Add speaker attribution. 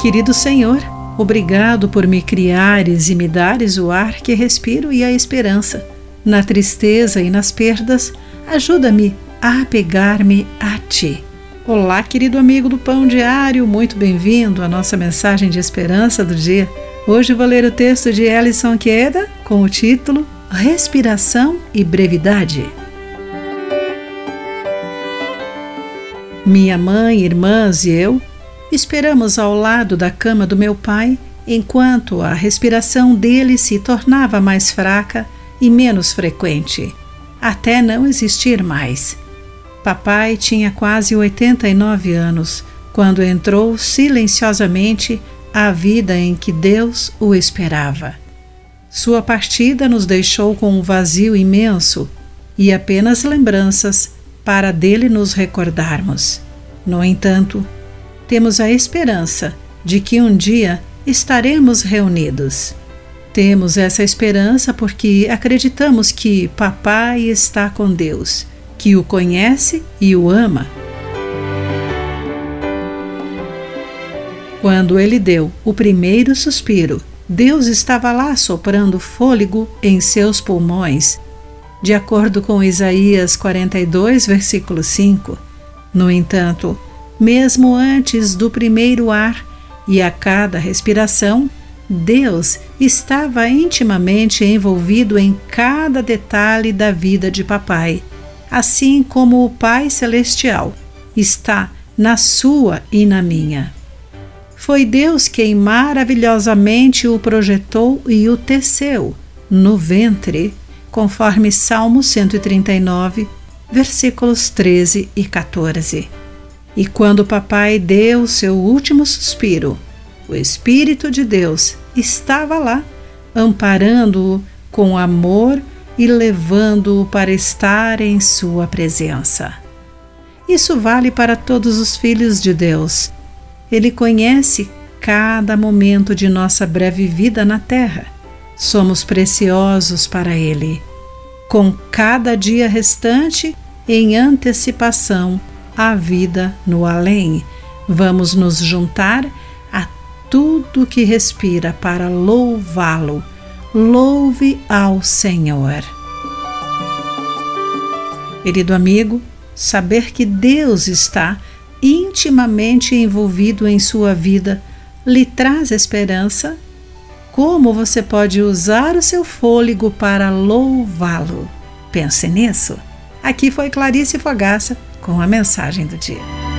Speaker 1: Querido Senhor, obrigado por me criares e me dares o ar que respiro e a esperança. Na tristeza e nas perdas, ajuda-me a apegar-me a Ti. Olá, querido amigo do Pão Diário, muito bem-vindo à nossa mensagem de esperança do dia. Hoje vou ler o texto de Ellison Queda com o título Respiração e Brevidade. Minha mãe, irmãs e eu esperamos ao lado da cama do meu pai enquanto a respiração dele se tornava mais fraca e menos frequente, até não existir mais. Papai tinha quase 89 anos quando entrou silenciosamente à vida em que Deus o esperava. Sua partida nos deixou com um vazio imenso e apenas lembranças para dele nos recordarmos. No entanto, temos a esperança de que um dia estaremos reunidos. Temos essa esperança porque acreditamos que Papai está com Deus, que o conhece e o ama. Quando ele deu o primeiro suspiro, Deus estava lá soprando fôlego em seus pulmões de acordo com Isaías 42, versículo 5. No entanto, mesmo antes do primeiro ar e a cada respiração, Deus estava intimamente envolvido em cada detalhe da vida de papai, assim como o Pai Celestial está na sua e na minha. Foi Deus quem maravilhosamente o projetou e o teceu no ventre conforme Salmo 139, versículos 13 e 14. E quando o papai deu seu último suspiro, o Espírito de Deus estava lá, amparando-o com amor e levando-o para estar em sua presença. Isso vale para todos os filhos de Deus. Ele conhece cada momento de nossa breve vida na terra somos preciosos para Ele. Com cada dia restante, em antecipação à vida no além, vamos nos juntar a tudo que respira para louvá-lo. Louve ao Senhor. Querido amigo, saber que Deus está intimamente envolvido em sua vida lhe traz esperança como você pode usar o seu fôlego para louvá-lo. Pense nisso. Aqui foi Clarice Fogaça com a mensagem do dia.